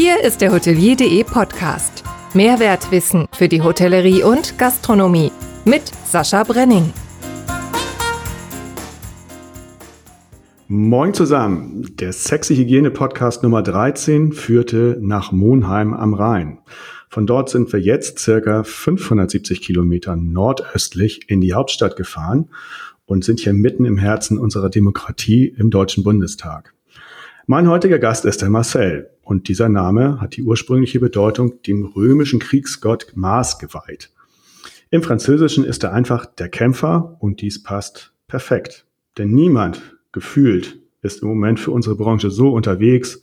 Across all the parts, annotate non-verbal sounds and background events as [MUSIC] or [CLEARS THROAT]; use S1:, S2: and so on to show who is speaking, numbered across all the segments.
S1: Hier ist der Hotelier.de Podcast. Mehrwertwissen für die Hotellerie und Gastronomie mit Sascha Brenning.
S2: Moin zusammen. Der Sexy Hygiene Podcast Nummer 13 führte nach Monheim am Rhein. Von dort sind wir jetzt circa 570 Kilometer nordöstlich in die Hauptstadt gefahren und sind hier mitten im Herzen unserer Demokratie im Deutschen Bundestag. Mein heutiger Gast ist der Marcel und dieser Name hat die ursprüngliche Bedeutung dem römischen Kriegsgott Mars geweiht. Im Französischen ist er einfach der Kämpfer und dies passt perfekt. Denn niemand gefühlt ist im Moment für unsere Branche so unterwegs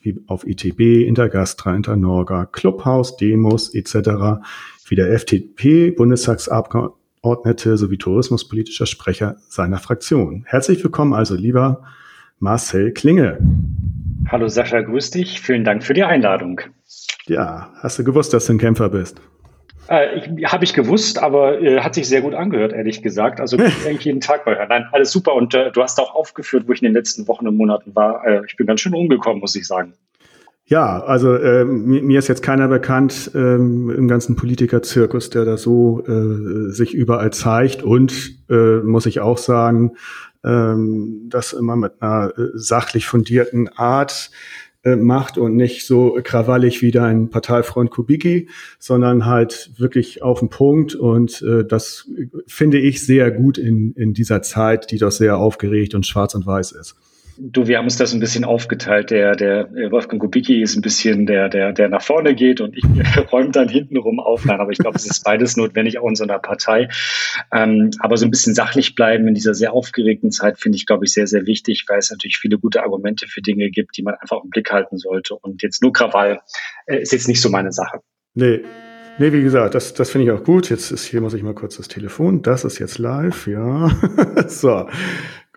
S2: wie auf ITB, Intergastra, Internorga, Clubhaus, Demos etc. wie der FDP, Bundestagsabgeordnete sowie tourismuspolitischer Sprecher seiner Fraktion. Herzlich willkommen also, lieber Marcel Klinge.
S3: Hallo Sascha, grüß dich. Vielen Dank für die Einladung.
S2: Ja, hast du gewusst, dass du ein Kämpfer bist?
S3: Äh, Habe ich gewusst, aber äh, hat sich sehr gut angehört, ehrlich gesagt. Also [LAUGHS] eigentlich jeden Tag bei hören. Nein, alles super. Und äh, du hast auch aufgeführt, wo ich in den letzten Wochen und Monaten war. Äh, ich bin ganz schön umgekommen, muss ich sagen.
S2: Ja, also äh, mir, ist jetzt keiner bekannt ähm, im ganzen Politikerzirkus, der da so äh, sich überall zeigt. Und äh, muss ich auch sagen, ähm, das immer mit einer äh, sachlich fundierten Art äh, macht und nicht so krawallig wie dein Parteifreund Kubicki, sondern halt wirklich auf den Punkt. Und äh, das finde ich sehr gut in, in dieser Zeit, die doch sehr aufgeregt und schwarz und weiß ist.
S3: Du, wir haben uns das ein bisschen aufgeteilt. Der, der Wolfgang Kubicki ist ein bisschen der, der, der nach vorne geht und ich [LAUGHS] räume dann hintenrum auf. Nein, aber ich glaube, es ist beides notwendig, auch in so einer Partei. Ähm, aber so ein bisschen sachlich bleiben in dieser sehr aufgeregten Zeit finde ich, glaube ich, sehr, sehr wichtig, weil es natürlich viele gute Argumente für Dinge gibt, die man einfach im Blick halten sollte. Und jetzt nur Krawall äh, ist jetzt nicht so meine Sache.
S2: Nee. Nee, wie gesagt, das, das finde ich auch gut. Jetzt ist hier, muss ich mal kurz das Telefon. Das ist jetzt live, ja. [LAUGHS] so.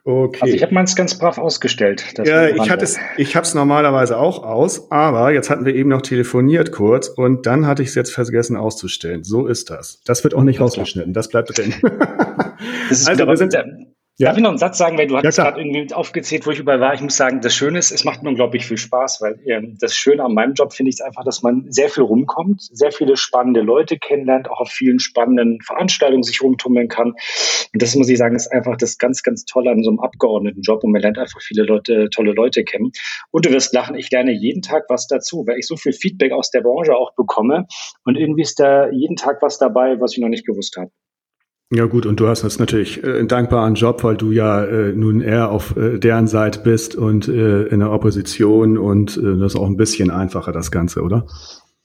S3: Okay. Also ich habe meins ganz brav ausgestellt.
S2: Ja, ich hatte es, ich habe es normalerweise auch aus, aber jetzt hatten wir eben noch telefoniert kurz und dann hatte ich es jetzt vergessen auszustellen. So ist das. Das wird auch nicht rausgeschnitten. Das bleibt drin.
S3: Das ist [LAUGHS] also wir sind, ja. Darf ich noch einen Satz sagen, weil du hattest ja, gerade irgendwie aufgezählt, wo ich überall war. Ich muss sagen, das Schöne ist, es macht mir unglaublich viel Spaß, weil äh, das Schöne an meinem Job finde ich einfach, dass man sehr viel rumkommt, sehr viele spannende Leute kennenlernt, auch auf vielen spannenden Veranstaltungen sich rumtummeln kann. Und das muss ich sagen, ist einfach das ganz, ganz Tolle an so einem Abgeordnetenjob und man lernt einfach viele Leute, tolle Leute kennen. Und du wirst lachen, ich lerne jeden Tag was dazu, weil ich so viel Feedback aus der Branche auch bekomme und irgendwie ist da jeden Tag was dabei, was ich noch nicht gewusst habe.
S2: Ja gut, und du hast jetzt natürlich äh, einen dankbaren Job, weil du ja äh, nun eher auf äh, deren Seite bist und äh, in der Opposition und äh, das ist auch ein bisschen einfacher, das Ganze, oder?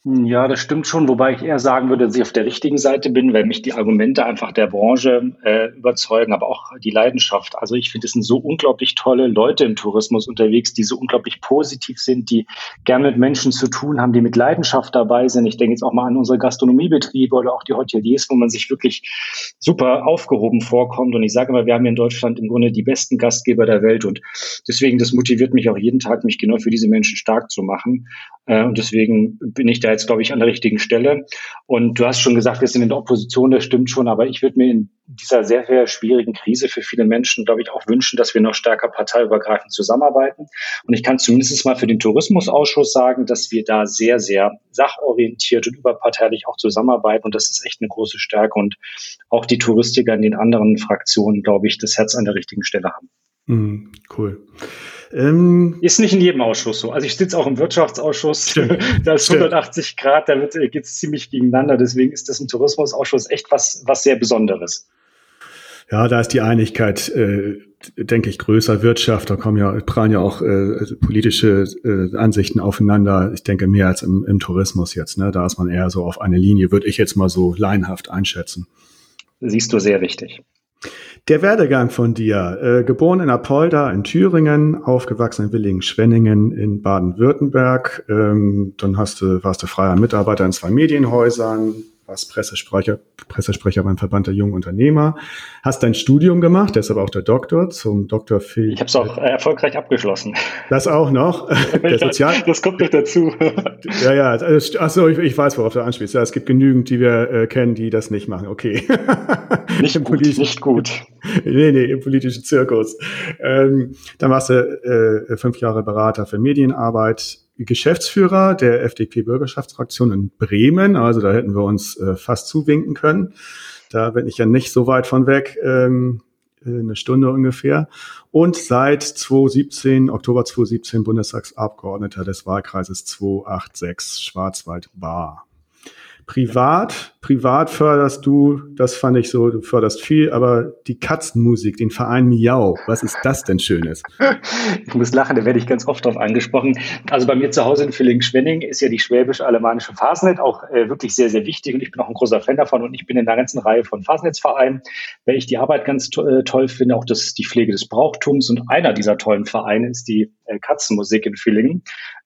S3: Ja, das stimmt schon, wobei ich eher sagen würde, dass ich auf der richtigen Seite bin, weil mich die Argumente einfach der Branche äh, überzeugen, aber auch die Leidenschaft. Also ich finde, es sind so unglaublich tolle Leute im Tourismus unterwegs, die so unglaublich positiv sind, die gerne mit Menschen zu tun haben, die mit Leidenschaft dabei sind. Ich denke jetzt auch mal an unsere Gastronomiebetriebe oder auch die Hoteliers, wo man sich wirklich super aufgehoben vorkommt. Und ich sage immer, wir haben hier in Deutschland im Grunde die besten Gastgeber der Welt und deswegen, das motiviert mich auch jeden Tag, mich genau für diese Menschen stark zu machen. Äh, und deswegen bin ich jetzt, glaube ich, an der richtigen Stelle. Und du hast schon gesagt, wir sind in der Opposition, das stimmt schon, aber ich würde mir in dieser sehr, sehr schwierigen Krise für viele Menschen, glaube ich, auch wünschen, dass wir noch stärker parteiübergreifend zusammenarbeiten. Und ich kann zumindest mal für den Tourismusausschuss sagen, dass wir da sehr, sehr sachorientiert und überparteilich auch zusammenarbeiten. Und das ist echt eine große Stärke. Und auch die Touristiker in den anderen Fraktionen, glaube ich, das Herz an der richtigen Stelle haben.
S2: Mm, cool.
S3: Ähm, ist nicht in jedem Ausschuss so. Also ich sitze auch im Wirtschaftsausschuss, [LAUGHS] da ist 180 Grad, da äh, geht es ziemlich gegeneinander. Deswegen ist das im Tourismusausschuss echt was, was sehr Besonderes.
S2: Ja, da ist die Einigkeit, äh, denke ich, größer. Wirtschaft, da kommen ja, prallen ja auch äh, politische äh, Ansichten aufeinander. Ich denke mehr als im, im Tourismus jetzt. Ne? Da ist man eher so auf eine Linie, würde ich jetzt mal so laienhaft einschätzen.
S3: Siehst du sehr richtig.
S2: Der Werdegang von dir, äh, geboren in Apolda in Thüringen, aufgewachsen in Willingen-Schwenningen in Baden-Württemberg, ähm, dann hast du, warst du freier Mitarbeiter in zwei Medienhäusern, warst Pressesprecher, Pressesprecher beim Verband der jungen Unternehmer, hast dein Studium gemacht, deshalb auch der Doktor zum Dr. Phil.
S3: Ich habe es auch äh, erfolgreich abgeschlossen.
S2: Das auch noch. [LAUGHS]
S3: der Sozial das kommt noch dazu. [LAUGHS]
S2: ja, ja. Achso, ich, ich weiß, worauf du anspielst. Ja, es gibt genügend, die wir äh, kennen, die das nicht machen. Okay. [LAUGHS]
S3: nicht gut, nicht gut.
S2: Nee, nee, im politischen Zirkus. Ähm, dann warst du äh, fünf Jahre Berater für Medienarbeit Geschäftsführer der FDP-Bürgerschaftsfraktion in Bremen. Also da hätten wir uns äh, fast zuwinken können. Da bin ich ja nicht so weit von weg, ähm, äh, eine Stunde ungefähr. Und seit 2017, Oktober 2017 Bundestagsabgeordneter des Wahlkreises 286 Schwarzwald-Baar. Privat, privat förderst du, das fand ich so, du förderst viel, aber die Katzenmusik, den Verein Miau, was ist das denn Schönes? [LAUGHS]
S3: Ich muss lachen, da werde ich ganz oft drauf angesprochen. Also bei mir zu Hause in Villingen-Schwenning ist ja die schwäbisch-alemannische Fasnet auch äh, wirklich sehr, sehr wichtig und ich bin auch ein großer Fan davon und ich bin in einer ganzen Reihe von Fasnetzvereinen, weil ich die Arbeit ganz to äh, toll finde, auch das, die Pflege des Brauchtums und einer dieser tollen Vereine ist die äh, Katzenmusik in Villingen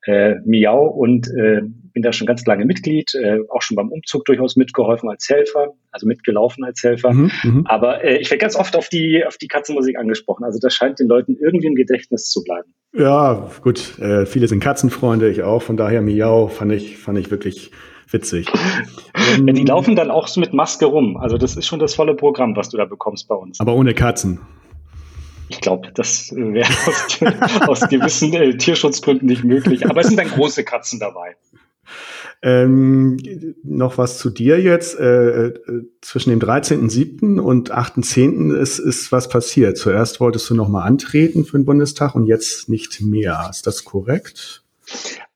S3: äh, Miau und äh, bin da schon ganz lange Mitglied, äh, auch schon beim Umzug durchaus mitgeholfen als Helfer, also mitgelaufen als Helfer. Mhm, mhm, Aber äh, ich werde ganz oft auf die, auf die Katzenmusik angesprochen. Also das scheint den Leuten irgendwie im Gedächtnis zu bleiben.
S2: Ja, gut. Äh, viele sind Katzenfreunde, ich auch. Von daher Miau fand ich, fand ich wirklich witzig. [LAUGHS]
S3: ja, die laufen dann auch so mit Maske rum. Also das ist schon das volle Programm, was du da bekommst bei uns.
S2: Aber ohne Katzen.
S3: Ich glaube, das wäre [LAUGHS] aus, aus, gewissen äh, Tierschutzgründen nicht möglich. Aber es sind dann große Katzen dabei.
S2: Ähm, noch was zu dir jetzt. Äh, äh, zwischen dem 13.07. und 8.10. Ist, ist was passiert. Zuerst wolltest du noch mal antreten für den Bundestag und jetzt nicht mehr. Ist das korrekt?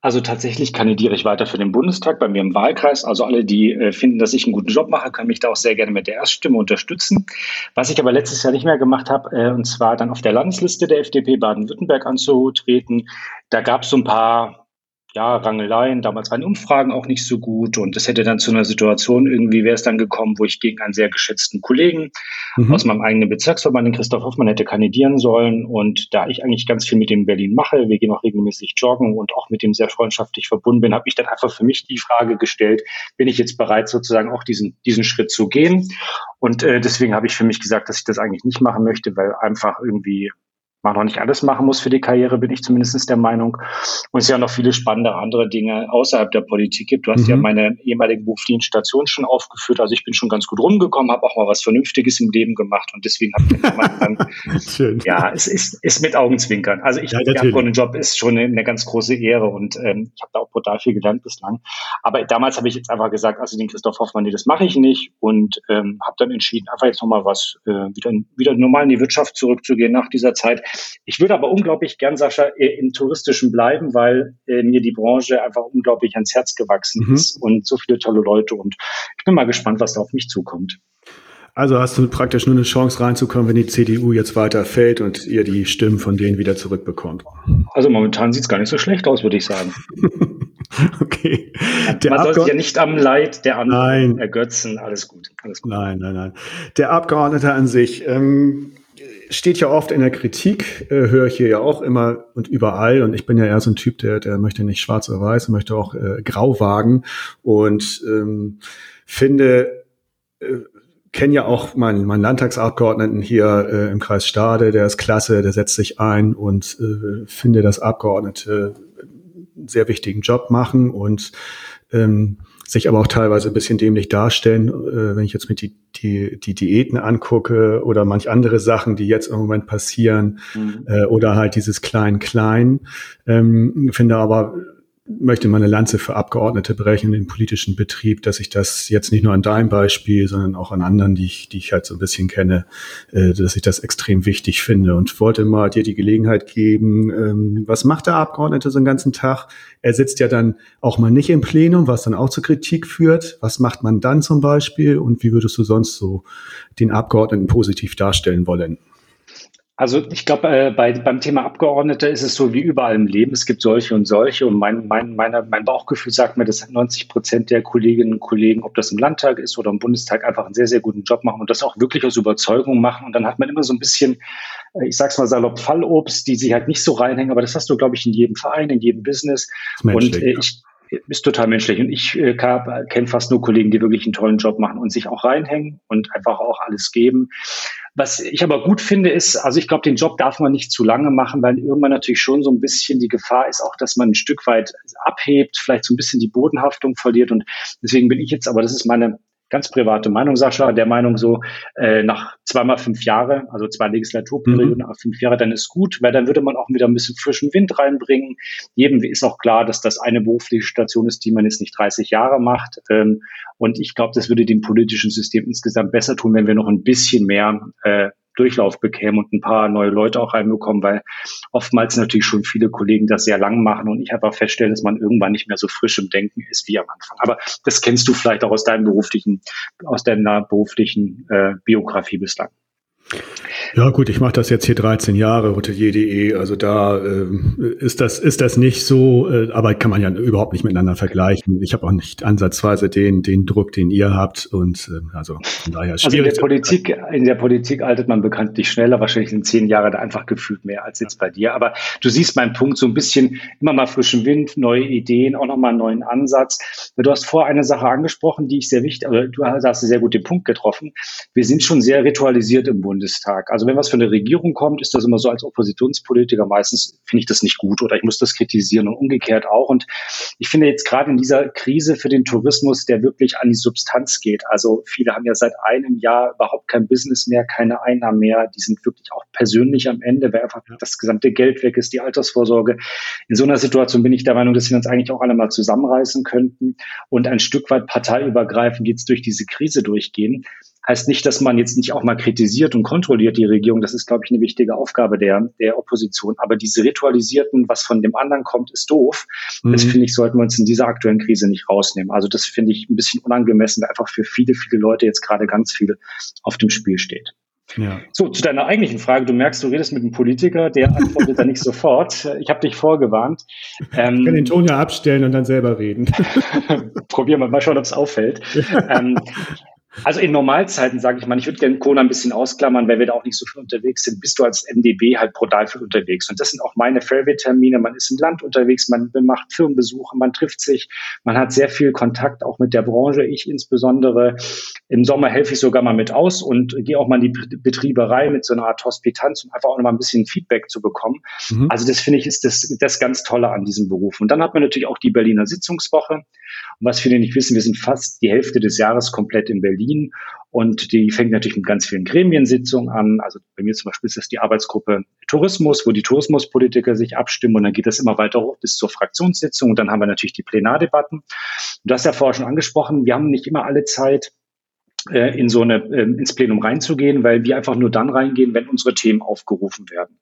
S3: Also tatsächlich kandidiere ich weiter für den Bundestag bei mir im Wahlkreis. Also alle, die äh, finden, dass ich einen guten Job mache, können mich da auch sehr gerne mit der Erststimme unterstützen. Was ich aber letztes Jahr nicht mehr gemacht habe, äh, und zwar dann auf der Landesliste der FDP Baden-Württemberg anzutreten. Da gab es so ein paar ja, Rangeleien, damals waren Umfragen auch nicht so gut und es hätte dann zu einer Situation irgendwie wäre es dann gekommen, wo ich gegen einen sehr geschätzten Kollegen mhm. aus meinem eigenen Bezirksverband, den Christoph Hoffmann, hätte kandidieren sollen und da ich eigentlich ganz viel mit dem Berlin mache, wir gehen auch regelmäßig joggen und auch mit dem sehr freundschaftlich verbunden bin, habe ich dann einfach für mich die Frage gestellt, bin ich jetzt bereit sozusagen auch diesen, diesen Schritt zu gehen und äh, deswegen habe ich für mich gesagt, dass ich das eigentlich nicht machen möchte, weil einfach irgendwie man noch nicht alles machen muss für die Karriere, bin ich zumindest der Meinung. Und es ja noch viele spannende andere Dinge außerhalb der Politik gibt. Du hast mhm. ja meine ehemalige beruflichen Station schon aufgeführt. Also ich bin schon ganz gut rumgekommen, habe auch mal was Vernünftiges im Leben gemacht und deswegen habe ich dann, [LAUGHS] Schön. ja, es ist, ist mit Augenzwinkern. Also ich, ja, der Abgeordnetenjob ist schon eine, eine, ganz große Ehre und ähm, ich habe da auch brutal viel gelernt bislang. Aber damals habe ich jetzt einfach gesagt, also den Christoph Hoffmann, nee, das mache ich nicht und ähm, habe dann entschieden, einfach jetzt nochmal was, äh, wieder, wieder normal in die Wirtschaft zurückzugehen nach dieser Zeit ich würde aber unglaublich gern, Sascha, im Touristischen bleiben, weil äh, mir die Branche einfach unglaublich ans Herz gewachsen mhm. ist und so viele tolle Leute. Und ich bin mal gespannt, was da auf mich zukommt.
S2: Also hast du praktisch nur eine Chance reinzukommen, wenn die CDU jetzt weiter fällt und ihr die Stimmen von denen wieder zurückbekommt.
S3: Also momentan sieht es gar nicht so schlecht aus, würde ich sagen. [LAUGHS]
S2: okay.
S3: Der Man soll sich ja nicht am Leid der anderen ergötzen. Alles gut, alles gut.
S2: Nein, nein, nein. Der Abgeordnete an sich. Ähm, steht ja oft in der Kritik, äh, höre ich hier ja auch immer und überall. Und ich bin ja eher so ein Typ, der, der möchte nicht schwarz oder weiß, möchte auch äh, grau wagen. Und ähm, finde, äh, kenne ja auch meinen, meinen Landtagsabgeordneten hier äh, im Kreis Stade, der ist klasse, der setzt sich ein und äh, finde, dass Abgeordnete einen sehr wichtigen Job machen und ähm, sich aber auch teilweise ein bisschen dämlich darstellen, äh, wenn ich jetzt mit die, die, die Diäten angucke oder manch andere Sachen, die jetzt im Moment passieren, mhm. äh, oder halt dieses Klein-Klein. Ähm, finde aber möchte meine Lanze für Abgeordnete brechen im politischen Betrieb, dass ich das jetzt nicht nur an deinem Beispiel, sondern auch an anderen, die ich, die ich halt so ein bisschen kenne, äh, dass ich das extrem wichtig finde und wollte mal dir die Gelegenheit geben, ähm, was macht der Abgeordnete so einen ganzen Tag? Er sitzt ja dann auch mal nicht im Plenum, was dann auch zur Kritik führt. Was macht man dann zum Beispiel und wie würdest du sonst so den Abgeordneten positiv darstellen wollen?
S3: Also ich glaube, äh, bei, beim Thema Abgeordnete ist es so wie überall im Leben. Es gibt solche und solche. Und mein, mein, meine, mein Bauchgefühl sagt mir, dass 90 Prozent der Kolleginnen und Kollegen, ob das im Landtag ist oder im Bundestag, einfach einen sehr, sehr guten Job machen und das auch wirklich aus Überzeugung machen. Und dann hat man immer so ein bisschen, äh, ich sag's mal salopp, Fallobst, die sich halt nicht so reinhängen. Aber das hast du, glaube ich, in jedem Verein, in jedem Business. Und äh, ich, ist total menschlich. Und ich äh, kenne fast nur Kollegen, die wirklich einen tollen Job machen und sich auch reinhängen und einfach auch alles geben. Was ich aber gut finde, ist, also ich glaube, den Job darf man nicht zu lange machen, weil irgendwann natürlich schon so ein bisschen die Gefahr ist auch, dass man ein Stück weit abhebt, vielleicht so ein bisschen die Bodenhaftung verliert. Und deswegen bin ich jetzt, aber das ist meine ganz private Meinung, Sascha, der Meinung so, äh, nach zweimal fünf Jahre, also zwei Legislaturperioden, mhm. nach fünf Jahre, dann ist gut, weil dann würde man auch wieder ein bisschen frischen Wind reinbringen. Jedem ist auch klar, dass das eine berufliche Station ist, die man jetzt nicht 30 Jahre macht. Ähm, und ich glaube, das würde dem politischen System insgesamt besser tun, wenn wir noch ein bisschen mehr äh, Durchlauf bekämen und ein paar neue Leute auch reinbekommen, weil oftmals natürlich schon viele Kollegen das sehr lang machen und ich einfach feststelle, dass man irgendwann nicht mehr so frisch im Denken ist wie am Anfang. Aber das kennst du vielleicht auch aus deinem beruflichen, aus deiner beruflichen äh, Biografie bislang.
S2: Ja gut, ich mache das jetzt hier 13 Jahre, hotelier.de, also da äh, ist das ist das nicht so, äh, aber kann man ja überhaupt nicht miteinander vergleichen. Ich habe auch nicht ansatzweise den den Druck, den ihr habt und äh, also von daher
S3: ist Also in der Politik in der Politik altert man bekanntlich schneller, wahrscheinlich in zehn Jahren da einfach gefühlt mehr als jetzt bei dir. Aber du siehst meinen Punkt so ein bisschen immer mal frischen Wind, neue Ideen, auch nochmal einen neuen Ansatz. Du hast vor eine Sache angesprochen, die ich sehr wichtig, aber du hast sehr gut den Punkt getroffen. Wir sind schon sehr ritualisiert im Bundestag. Also wenn was von der Regierung kommt, ist das immer so als Oppositionspolitiker meistens finde ich das nicht gut oder ich muss das kritisieren und umgekehrt auch. Und ich finde jetzt gerade in dieser Krise für den Tourismus, der wirklich an die Substanz geht. Also viele haben ja seit einem Jahr überhaupt kein Business mehr, keine Einnahmen mehr. Die sind wirklich auch persönlich am Ende, weil einfach das gesamte Geld weg ist, die Altersvorsorge. In so einer Situation bin ich der Meinung, dass wir uns eigentlich auch alle mal zusammenreißen könnten und ein Stück weit parteiübergreifend jetzt durch diese Krise durchgehen. Heißt nicht, dass man jetzt nicht auch mal kritisiert und kontrolliert die Regierung. Das ist, glaube ich, eine wichtige Aufgabe der, der Opposition. Aber diese ritualisierten, was von dem anderen kommt, ist doof. Mhm. Das finde ich, sollten wir uns in dieser aktuellen Krise nicht rausnehmen. Also das finde ich ein bisschen unangemessen, weil einfach für viele, viele Leute jetzt gerade ganz viel auf dem Spiel steht. Ja. So, zu deiner eigentlichen Frage. Du merkst, du redest mit einem Politiker, der antwortet da nicht [LAUGHS] sofort. Ich habe dich vorgewarnt.
S2: Ähm, ich kann den Ton ja abstellen und dann selber reden. [LAUGHS]
S3: Probieren wir mal schauen, ob es auffällt. [LAUGHS] ähm, also in Normalzeiten, sage ich mal, ich würde gerne Kona ein bisschen ausklammern, weil wir da auch nicht so viel unterwegs sind, bist du als MDB halt brutal viel unterwegs. Und das sind auch meine Fairway-Termine. Man ist im Land unterwegs, man macht Firmenbesuche, man trifft sich, man hat sehr viel Kontakt auch mit der Branche. Ich insbesondere. Im Sommer helfe ich sogar mal mit aus und gehe auch mal in die Betriebe rein mit so einer Art Hospitanz, um einfach auch noch mal ein bisschen Feedback zu bekommen. Mhm. Also das finde ich ist das, das ganz Tolle an diesem Beruf. Und dann hat man natürlich auch die Berliner Sitzungswoche. Und was viele nicht wissen, wir sind fast die Hälfte des Jahres komplett in Berlin. Berlin. Und die fängt natürlich mit ganz vielen Gremiensitzungen an. Also bei mir zum Beispiel ist das die Arbeitsgruppe Tourismus, wo die Tourismuspolitiker sich abstimmen. Und dann geht das immer weiter hoch bis zur Fraktionssitzung. Und dann haben wir natürlich die Plenardebatten. Du hast ja vorher schon angesprochen, wir haben nicht immer alle Zeit, äh, in so eine, äh, ins Plenum reinzugehen, weil wir einfach nur dann reingehen, wenn unsere Themen aufgerufen werden.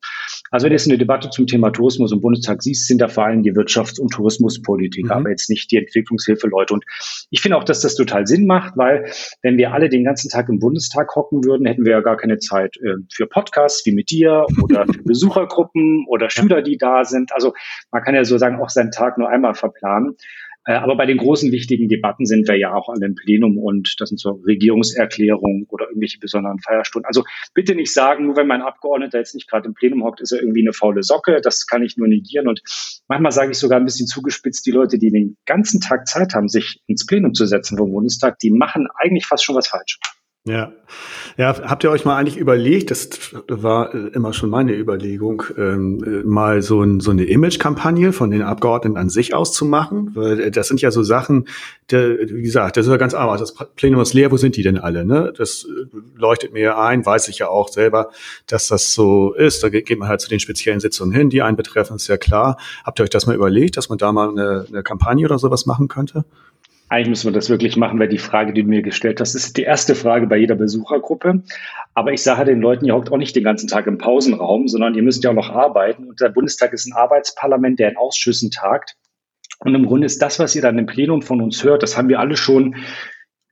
S3: Also wenn du jetzt eine Debatte zum Thema Tourismus im Bundestag siehst, sind da vor allem die Wirtschafts- und Tourismuspolitik, mhm. aber jetzt nicht die Entwicklungshilfe Leute. Und ich finde auch, dass das total Sinn macht, weil wenn wir alle den ganzen Tag im Bundestag hocken würden, hätten wir ja gar keine Zeit äh, für Podcasts wie mit dir oder [LAUGHS] für Besuchergruppen oder Schüler, die da sind. Also man kann ja so sagen, auch seinen Tag nur einmal verplanen. Äh, aber bei den großen wichtigen Debatten sind wir ja auch alle im Plenum und das sind so Regierungserklärungen oder irgendwelche besonderen Feierstunden. Also bitte nicht sagen, nur wenn mein Abgeordneter jetzt nicht gerade im Plenum hockt, ist er irgendwie eine faule Socke. Das kann ich nur negieren. Und manchmal sage ich sogar ein bisschen zugespitzt, die Leute, die den ganzen Tag Zeit haben, sich ins Plenum zu setzen vom Bundestag, die machen eigentlich fast schon was falsch.
S2: Ja. Ja, habt ihr euch mal eigentlich überlegt, das war äh, immer schon meine Überlegung, ähm, äh, mal so, ein, so eine Image-Kampagne von den Abgeordneten an sich auszumachen? Weil äh, das sind ja so Sachen, der, wie gesagt, das ist ja ganz einfach. Das Plenum ist leer, wo sind die denn alle? Ne? Das leuchtet mir ein, weiß ich ja auch selber, dass das so ist. Da geht man halt zu den speziellen Sitzungen hin, die einen betreffen, ist ja klar. Habt ihr euch das mal überlegt, dass man da mal eine, eine Kampagne oder sowas machen könnte?
S3: Eigentlich müssen wir das wirklich machen, weil die Frage, die du mir gestellt hast, ist die erste Frage bei jeder Besuchergruppe. Aber ich sage den Leuten, ihr hockt auch nicht den ganzen Tag im Pausenraum, sondern ihr müsst ja auch noch arbeiten. Und der Bundestag ist ein Arbeitsparlament, der in Ausschüssen tagt. Und im Grunde ist das, was ihr dann im Plenum von uns hört, das haben wir alle schon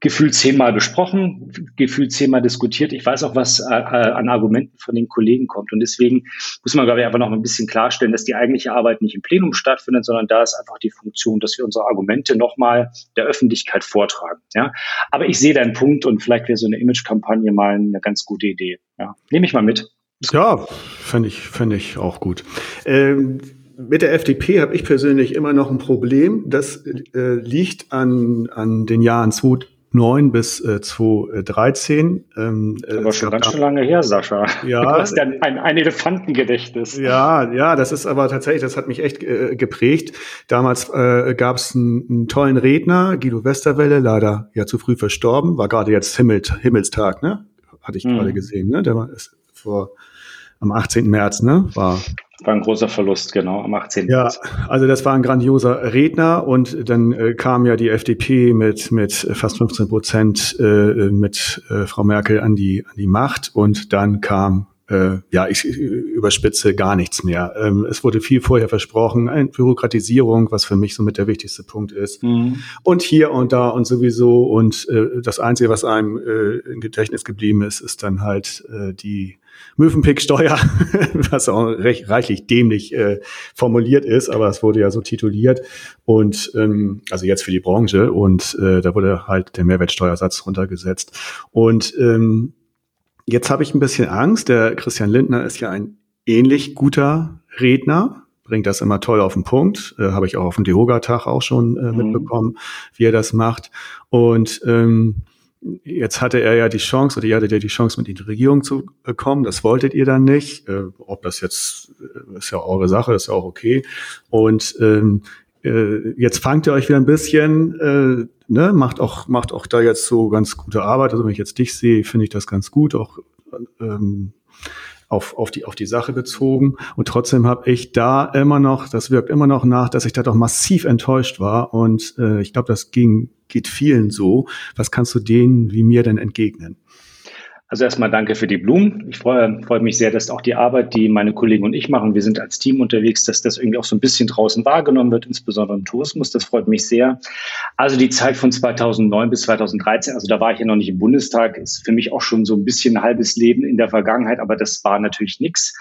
S3: gefühlt zehnmal besprochen, gefühlt zehnmal diskutiert. Ich weiß auch, was äh, äh, an Argumenten von den Kollegen kommt. Und deswegen muss man, glaube ich, einfach noch ein bisschen klarstellen, dass die eigentliche Arbeit nicht im Plenum stattfindet, sondern da ist einfach die Funktion, dass wir unsere Argumente nochmal der Öffentlichkeit vortragen. Ja? Aber ich sehe deinen Punkt und vielleicht wäre so eine Image-Kampagne mal eine ganz gute Idee. Ja? Nehme ich mal mit.
S2: Ja, fände ich, fände ich auch gut. Ähm mit der FDP habe ich persönlich immer noch ein Problem. Das äh, liegt an, an den Jahren 2009 bis äh, 2013.
S3: Ähm, äh, aber schon ganz schön lange her, Sascha.
S2: Ja. [LAUGHS]
S3: Du hast ja ein, ein Elefantengedächtnis.
S2: Ja, ja, das ist aber tatsächlich, das hat mich echt äh, geprägt. Damals äh, gab es einen, einen, tollen Redner, Guido Westerwelle, leider ja zu früh verstorben, war gerade jetzt Himmel, Himmelstag, ne? Hatte ich mhm. gerade gesehen, ne? Der war ist vor am 18. März, ne? War
S3: war ein großer Verlust, genau, am 18.
S2: Ja, also das war ein grandioser Redner und dann äh, kam ja die FDP mit, mit fast 15 Prozent äh, mit äh, Frau Merkel an die, an die Macht und dann kam äh, ja, ich überspitze gar nichts mehr. Ähm, es wurde viel vorher versprochen, eine Bürokratisierung, was für mich somit der wichtigste Punkt ist. Mhm. Und hier und da und sowieso. Und äh, das Einzige, was einem äh, im Gedächtnis geblieben ist, ist dann halt äh, die Mövenpick-Steuer, [LAUGHS] was auch recht reichlich dämlich äh, formuliert ist, aber es wurde ja so tituliert und ähm, also jetzt für die Branche und äh, da wurde halt der Mehrwertsteuersatz runtergesetzt und ähm, jetzt habe ich ein bisschen Angst. Der Christian Lindner ist ja ein ähnlich guter Redner, bringt das immer toll auf den Punkt. Äh, Habe ich auch auf dem Dehoga-Tag auch schon äh, mhm. mitbekommen, wie er das macht. Und ähm, Jetzt hatte er ja die Chance, oder ihr hattet ja die Chance, mit in die Regierung zu kommen. Das wolltet ihr dann nicht. Äh, ob das jetzt, äh, ist ja eure Sache, ist ja auch okay. Und ähm, äh, jetzt fangt ihr euch wieder ein bisschen, äh, ne, macht auch, macht auch da jetzt so ganz gute Arbeit. Also wenn ich jetzt dich sehe, finde ich das ganz gut, auch ähm, auf, auf, die, auf die Sache bezogen. Und trotzdem habe ich da immer noch, das wirkt immer noch nach, dass ich da doch massiv enttäuscht war. Und äh, ich glaube, das ging, geht vielen so. Was kannst du denen wie mir denn entgegnen?
S3: Also erstmal danke für die Blumen. Ich freue, freue mich sehr, dass auch die Arbeit, die meine Kollegen und ich machen, wir sind als Team unterwegs, dass das irgendwie auch so ein bisschen draußen wahrgenommen wird, insbesondere im Tourismus. Das freut mich sehr. Also die Zeit von 2009 bis 2013, also da war ich ja noch nicht im Bundestag, ist für mich auch schon so ein bisschen ein halbes Leben in der Vergangenheit, aber das war natürlich nichts.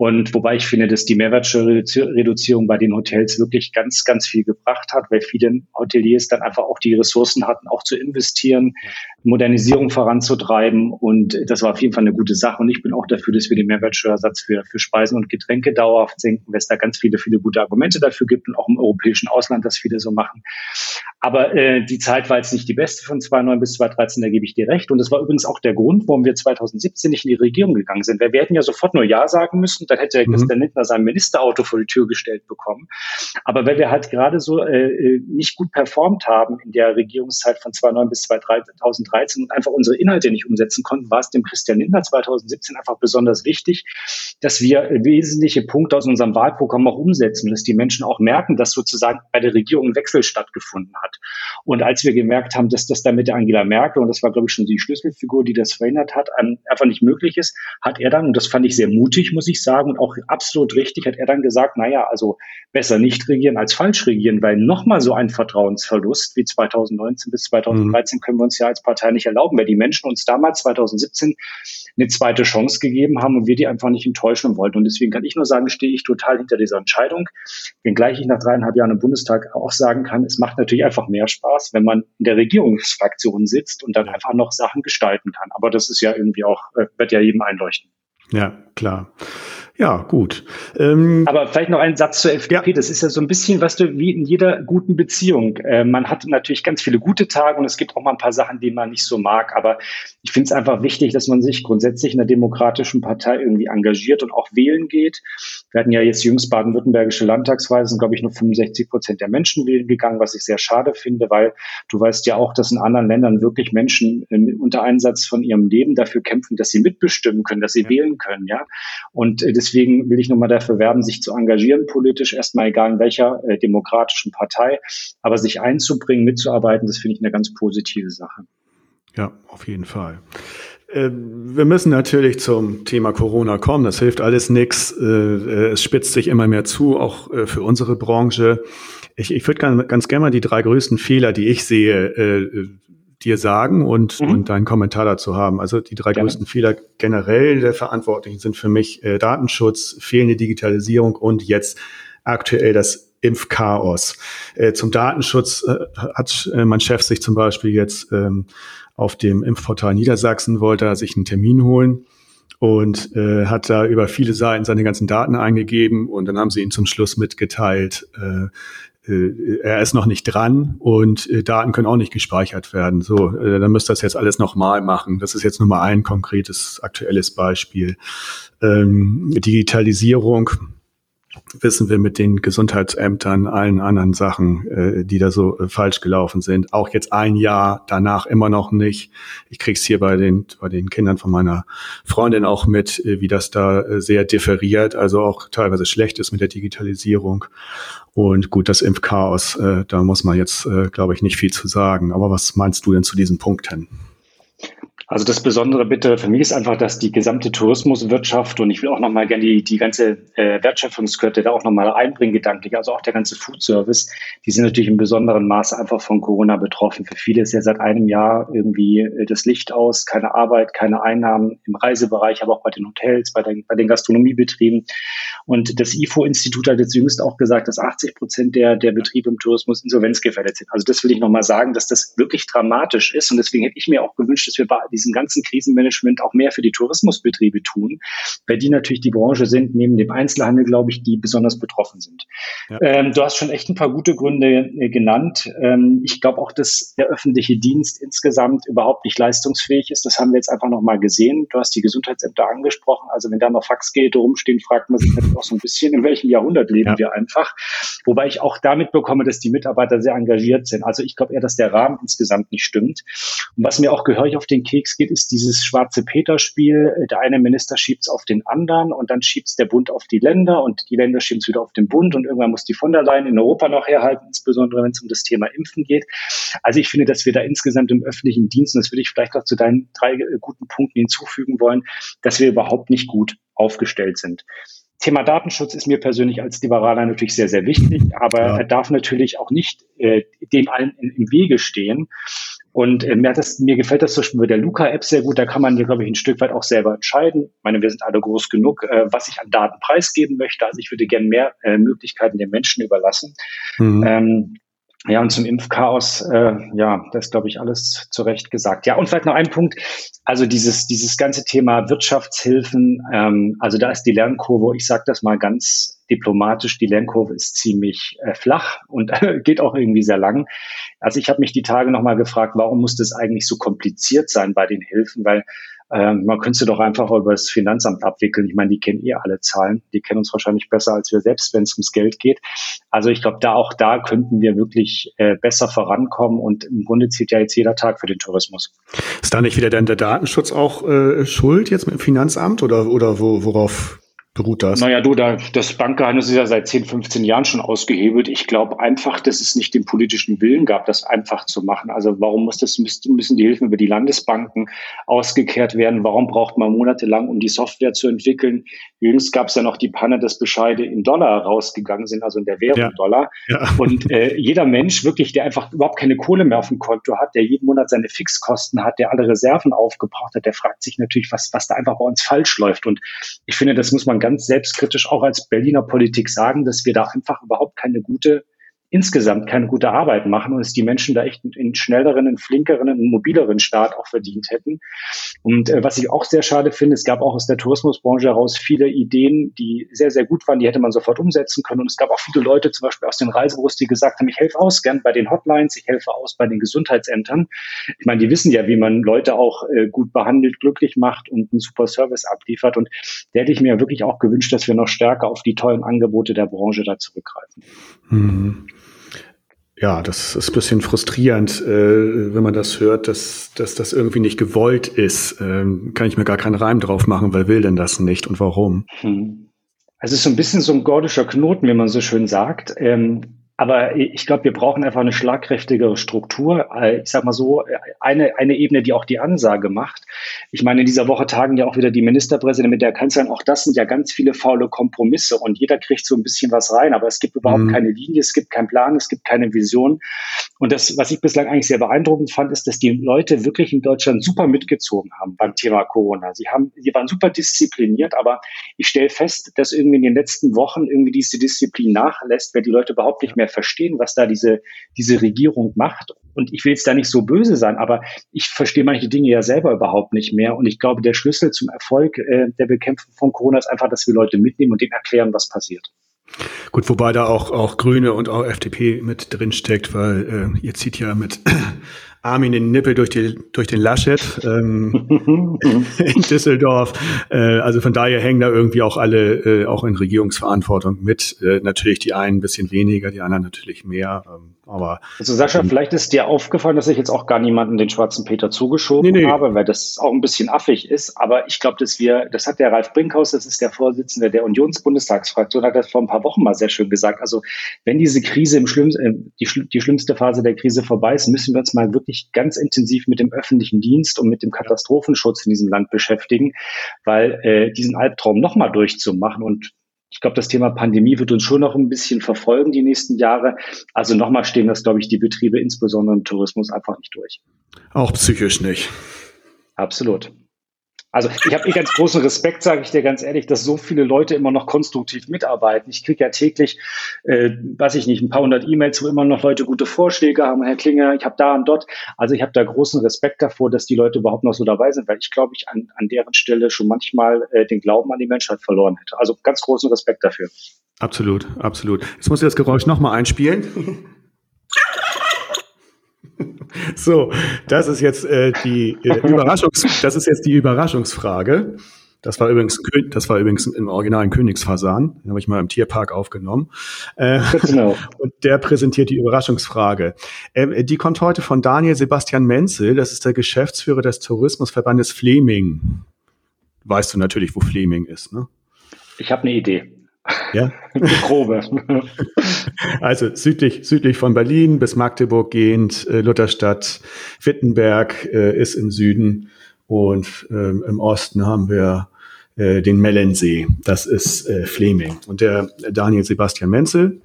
S3: Und wobei ich finde, dass die Mehrwertsteuerreduzierung bei den Hotels wirklich ganz, ganz viel gebracht hat, weil viele Hoteliers dann einfach auch die Ressourcen hatten, auch zu investieren, Modernisierung voranzutreiben. Und das war auf jeden Fall eine gute Sache. Und ich bin auch dafür, dass wir den Mehrwertsteuersatz für, für Speisen und Getränke dauerhaft senken, weil es da ganz viele, viele gute Argumente dafür gibt und auch im europäischen Ausland das viele so machen. Aber äh, die Zeit war jetzt nicht die beste von 2009 bis 2013, da gebe ich dir recht. Und das war übrigens auch der Grund, warum wir 2017 nicht in die Regierung gegangen sind. Weil wir hätten ja sofort nur Ja sagen müssen, dann hätte mhm. Christian Lindner sein Ministerauto vor die Tür gestellt bekommen. Aber weil wir halt gerade so äh, äh nicht gut performt haben in der Regierungszeit von 2009 bis 2013 und einfach unsere Inhalte nicht umsetzen konnten, war es dem Christian Lindner 2017 einfach besonders wichtig, dass wir wesentliche Punkte aus unserem Wahlprogramm auch umsetzen, dass die Menschen auch merken, dass sozusagen bei der Regierung ein Wechsel stattgefunden hat. Und als wir gemerkt haben, dass das dann mit der Angela Merkel, und das war, glaube ich, schon die Schlüsselfigur, die das verhindert hat, einfach nicht möglich ist, hat er dann, und das fand ich sehr mutig, muss ich sagen, und auch absolut richtig, hat er dann gesagt, naja, also besser nicht regieren als falsch regieren, weil nochmal so ein Vertrauensverlust wie 2019 bis 2013 mhm. können wir uns ja als Partei nicht erlauben, weil die Menschen uns damals 2017 eine zweite Chance gegeben haben und wir die einfach nicht enttäuschen wollten. Und deswegen kann ich nur sagen, stehe ich total hinter dieser Entscheidung. Wenngleich ich nach dreieinhalb Jahren im Bundestag auch sagen kann, es macht natürlich einfach mehr Spaß, wenn man in der Regierungsfraktion sitzt und dann einfach noch Sachen gestalten kann. Aber das ist ja irgendwie auch, äh, wird ja jedem einleuchten.
S2: Ja, klar. Ja, gut. Ähm,
S3: Aber vielleicht noch ein Satz zur FDP. Ja. Das ist ja so ein bisschen, was du, wie in jeder guten Beziehung. Äh, man hat natürlich ganz viele gute Tage und es gibt auch mal ein paar Sachen, die man nicht so mag. Aber ich finde es einfach wichtig, dass man sich grundsätzlich in einer demokratischen Partei irgendwie engagiert und auch wählen geht. Wir hatten ja jetzt jüngst baden-württembergische Landtagswahl, sind, glaube ich, nur 65 Prozent der Menschen wählen gegangen, was ich sehr schade finde, weil du weißt ja auch, dass in anderen Ländern wirklich Menschen unter Einsatz von ihrem Leben dafür kämpfen, dass sie mitbestimmen können, dass sie ja. wählen können, ja. Und äh, deswegen will ich nochmal dafür werben, sich zu engagieren politisch, erstmal egal in welcher äh, demokratischen Partei, aber sich einzubringen, mitzuarbeiten, das finde ich eine ganz positive Sache.
S2: Ja, auf jeden Fall. Ähm, wir müssen natürlich zum Thema Corona kommen. Das hilft alles nichts. Äh, es spitzt sich immer mehr zu, auch äh, für unsere Branche. Ich, ich würde ganz, gerne mal die drei größten Fehler, die ich sehe, dir sagen und, mhm. und deinen Kommentar dazu haben. Also die drei Gerne. größten Fehler generell der Verantwortlichen sind für mich äh, Datenschutz, fehlende Digitalisierung und jetzt aktuell das Impfchaos. Äh, zum Datenschutz äh, hat äh, mein Chef sich zum Beispiel jetzt ähm, auf dem Impfportal Niedersachsen wollte er sich einen Termin holen und äh, hat da über viele Seiten seine ganzen Daten eingegeben und dann haben sie ihn zum Schluss mitgeteilt, äh, äh, er ist noch nicht dran und äh, Daten können auch nicht gespeichert werden. So, äh, dann müsst ihr das jetzt alles nochmal machen. Das ist jetzt nur mal ein konkretes aktuelles Beispiel. Ähm, Digitalisierung wissen wir mit den Gesundheitsämtern, allen anderen Sachen, äh, die da so äh, falsch gelaufen sind. Auch jetzt ein Jahr danach immer noch nicht. Ich krieg's hier bei den, bei den Kindern von meiner Freundin auch mit, äh, wie das da äh, sehr differiert, also auch teilweise schlecht ist mit der Digitalisierung. Und gut, das Impfchaos, äh, da muss man jetzt, äh, glaube ich, nicht viel zu sagen. Aber was meinst du denn zu diesen Punkten?
S3: Also das Besondere bitte für mich ist einfach, dass die gesamte Tourismuswirtschaft und ich will auch nochmal gerne die, die ganze äh, Wertschöpfungskette da auch nochmal einbringen, gedanklich, also auch der ganze Food Service, die sind natürlich im besonderen Maße einfach von Corona betroffen. Für viele ist ja seit einem Jahr irgendwie äh, das Licht aus, keine Arbeit, keine Einnahmen im Reisebereich, aber auch bei den Hotels, bei den, bei den Gastronomiebetrieben. Und das IFO-Institut hat jetzt jüngst auch gesagt, dass 80 Prozent der, der Betriebe im Tourismus insolvenzgefährdet sind. Also das will ich nochmal sagen, dass das wirklich dramatisch ist. Und deswegen hätte ich mir auch gewünscht, dass wir bei diesem ganzen Krisenmanagement auch mehr für die Tourismusbetriebe tun, weil die natürlich die Branche sind, neben dem Einzelhandel, glaube ich, die besonders betroffen sind. Ja. Ähm, du hast schon echt ein paar gute Gründe äh, genannt. Ähm, ich glaube auch, dass der öffentliche Dienst insgesamt überhaupt nicht leistungsfähig ist. Das haben wir jetzt einfach nochmal gesehen. Du hast die Gesundheitsämter angesprochen. Also wenn da noch Faxgeräte rumstehen, fragt man sich natürlich auch so ein bisschen, in welchem Jahrhundert leben ja. wir einfach. Wobei ich auch damit bekomme, dass die Mitarbeiter sehr engagiert sind. Also ich glaube eher, dass der Rahmen insgesamt nicht stimmt. Und was mir auch gehörig auf den Keks geht, ist dieses schwarze Peter-Spiel. Der eine Minister schiebt es auf den anderen und dann schiebt es der Bund auf die Länder und die Länder schieben es wieder auf den Bund und irgendwann muss die von der Leyen in Europa noch herhalten, insbesondere wenn es um das Thema Impfen geht. Also ich finde, dass wir da insgesamt im öffentlichen Dienst, und das würde ich vielleicht auch zu deinen drei äh, guten Punkten hinzufügen wollen, dass wir überhaupt nicht gut aufgestellt sind. Thema Datenschutz ist mir persönlich als Liberaler natürlich sehr, sehr wichtig, aber ja. er darf natürlich auch nicht äh, dem allen im Wege stehen. Und äh, mir, das, mir gefällt das zum Beispiel mit der Luca-App sehr gut. Da kann man, glaube ich, ein Stück weit auch selber entscheiden. Ich meine, wir sind alle groß genug, äh, was ich an Daten preisgeben möchte. Also ich würde gerne mehr äh, Möglichkeiten den Menschen überlassen. Mhm. Ähm, ja, und zum Impfchaos, äh, ja, das ist, glaube ich, alles zu Recht gesagt. Ja, und vielleicht noch ein Punkt. Also dieses, dieses ganze Thema Wirtschaftshilfen, ähm, also da ist die Lernkurve, ich sage das mal ganz diplomatisch, die Lernkurve ist ziemlich äh, flach und äh, [LAUGHS] geht auch irgendwie sehr lang. Also ich habe mich die Tage nochmal gefragt, warum muss das eigentlich so kompliziert sein bei den Hilfen? Weil ähm, man könnte doch einfach über das Finanzamt abwickeln. Ich meine, die kennen eh alle Zahlen. Die kennen uns wahrscheinlich besser als wir selbst, wenn es ums Geld geht. Also ich glaube, da auch da könnten wir wirklich äh, besser vorankommen. Und im Grunde zählt ja jetzt jeder Tag für den Tourismus.
S2: Ist da nicht wieder denn der Datenschutz auch äh, schuld jetzt mit dem Finanzamt oder, oder wo, worauf beruht das?
S3: Naja, du, da, das Bankgeheimnis ist ja seit 10, 15 Jahren schon ausgehebelt. Ich glaube einfach, dass es nicht den politischen Willen gab, das einfach zu machen. Also warum muss das, müssen die Hilfen über die Landesbanken ausgekehrt werden? Warum braucht man monatelang, um die Software zu entwickeln? Jüngst gab es ja noch die Panne, dass Bescheide in Dollar rausgegangen sind, also in der Währung ja. Dollar. Ja. Und äh, jeder Mensch wirklich, der einfach überhaupt keine Kohle mehr auf dem Konto hat, der jeden Monat seine Fixkosten hat, der alle Reserven aufgebraucht hat, der fragt sich natürlich, was, was da einfach bei uns falsch läuft. Und ich finde, das muss man ganz selbstkritisch auch als Berliner Politik sagen, dass wir da einfach überhaupt keine gute insgesamt keine gute Arbeit machen und es die Menschen da echt einen schnelleren, einen flinkeren, einen mobileren Staat auch verdient hätten. Und äh, was ich auch sehr schade finde, es gab auch aus der Tourismusbranche heraus viele Ideen, die sehr, sehr gut waren, die hätte man sofort umsetzen können. Und es gab auch viele Leute, zum Beispiel aus den Reisebüros, die gesagt haben, ich helfe aus gern bei den Hotlines, ich helfe aus bei den Gesundheitsämtern. Ich meine, die wissen ja, wie man Leute auch äh, gut behandelt, glücklich macht und einen super Service abliefert. Und da hätte ich mir wirklich auch gewünscht, dass wir noch stärker auf die tollen Angebote der Branche da zurückgreifen.
S2: Mhm ja, das ist ein bisschen frustrierend, äh, wenn man das hört, dass, dass das irgendwie nicht gewollt ist. Ähm, kann ich mir gar keinen Reim drauf machen, weil will denn das nicht und warum? Hm.
S3: Also es ist so ein bisschen so ein gordischer Knoten, wie man so schön sagt. Ähm, aber ich glaube, wir brauchen einfach eine schlagkräftigere Struktur. Äh, ich sag mal so, eine, eine Ebene, die auch die Ansage macht. Ich meine, in dieser Woche tagen ja auch wieder die Ministerpräsidenten mit der Kanzlerin. Auch das sind ja ganz viele faule Kompromisse und jeder kriegt so ein bisschen was rein. Aber es gibt überhaupt mhm. keine Linie, es gibt keinen Plan, es gibt keine Vision. Und das, was ich bislang eigentlich sehr beeindruckend fand, ist, dass die Leute wirklich in Deutschland super mitgezogen haben beim Thema Corona. Sie haben, sie waren super diszipliniert, aber ich stelle fest, dass irgendwie in den letzten Wochen irgendwie diese Disziplin nachlässt, weil die Leute überhaupt nicht mehr verstehen, was da diese, diese Regierung macht. Und ich will jetzt da nicht so böse sein, aber ich verstehe manche Dinge ja selber überhaupt nicht mehr. Und ich glaube, der Schlüssel zum Erfolg äh, der Bekämpfung von Corona ist einfach, dass wir Leute mitnehmen und denen erklären, was passiert.
S2: Gut, wobei da auch, auch Grüne und auch FDP mit drin steckt, weil äh, ihr zieht ja mit [CLEARS THROAT] Armin den Nippel durch, die, durch den Laschet ähm, [LAUGHS] in Düsseldorf. Äh, also von daher hängen da irgendwie auch alle äh, auch in Regierungsverantwortung mit. Äh, natürlich die einen ein bisschen weniger, die anderen natürlich mehr. Ähm, aber
S3: also Sascha, ähm, vielleicht ist dir aufgefallen, dass ich jetzt auch gar niemanden den schwarzen Peter zugeschoben nee, nee. habe, weil das auch ein bisschen affig ist. Aber ich glaube, dass wir, das hat der Ralf Brinkhaus, das ist der Vorsitzende der Unionsbundestagsfraktion, hat das vor ein paar Wochen mal sehr schön gesagt. Also wenn diese Krise im schlimmsten, äh, die, die schlimmste Phase der Krise vorbei ist, müssen wir uns mal wirklich ganz intensiv mit dem öffentlichen Dienst und mit dem Katastrophenschutz in diesem Land beschäftigen, weil äh, diesen Albtraum nochmal durchzumachen und ich glaube, das Thema Pandemie wird uns schon noch ein bisschen verfolgen die nächsten Jahre. Also nochmal stehen das, glaube ich, die Betriebe, insbesondere im Tourismus, einfach nicht durch.
S2: Auch psychisch nicht.
S3: Absolut. Also ich habe eh ganz großen Respekt, sage ich dir ganz ehrlich, dass so viele Leute immer noch konstruktiv mitarbeiten. Ich kriege ja täglich, äh, weiß ich nicht, ein paar hundert E-Mails, wo immer noch Leute gute Vorschläge haben. Herr Klinger, ich habe da und dort. Also ich habe da großen Respekt davor, dass die Leute überhaupt noch so dabei sind, weil ich glaube, ich an, an deren Stelle schon manchmal äh, den Glauben an die Menschheit verloren hätte. Also ganz großen Respekt dafür.
S2: Absolut, absolut. Jetzt muss ich das Geräusch nochmal einspielen. [LAUGHS] [LAUGHS] So, das ist jetzt äh, die äh, Überraschungs, das ist jetzt die Überraschungsfrage. Das war übrigens, das war übrigens im Original ein Königsfasan. Den habe ich mal im Tierpark aufgenommen. Äh, genau. [LAUGHS] Und der präsentiert die Überraschungsfrage. Äh, die kommt heute von Daniel Sebastian Menzel. Das ist der Geschäftsführer des Tourismusverbandes Fleming. Weißt du natürlich, wo Fleming ist, ne?
S3: Ich habe eine Idee.
S2: Ja. [LAUGHS]
S3: Grobe. [LAUGHS]
S2: Also südlich, südlich von Berlin bis Magdeburg gehend, äh, Lutherstadt, Wittenberg äh, ist im Süden und ähm, im Osten haben wir äh, den Mellensee. Das ist äh, Fleming. Und der Daniel Sebastian Menzel,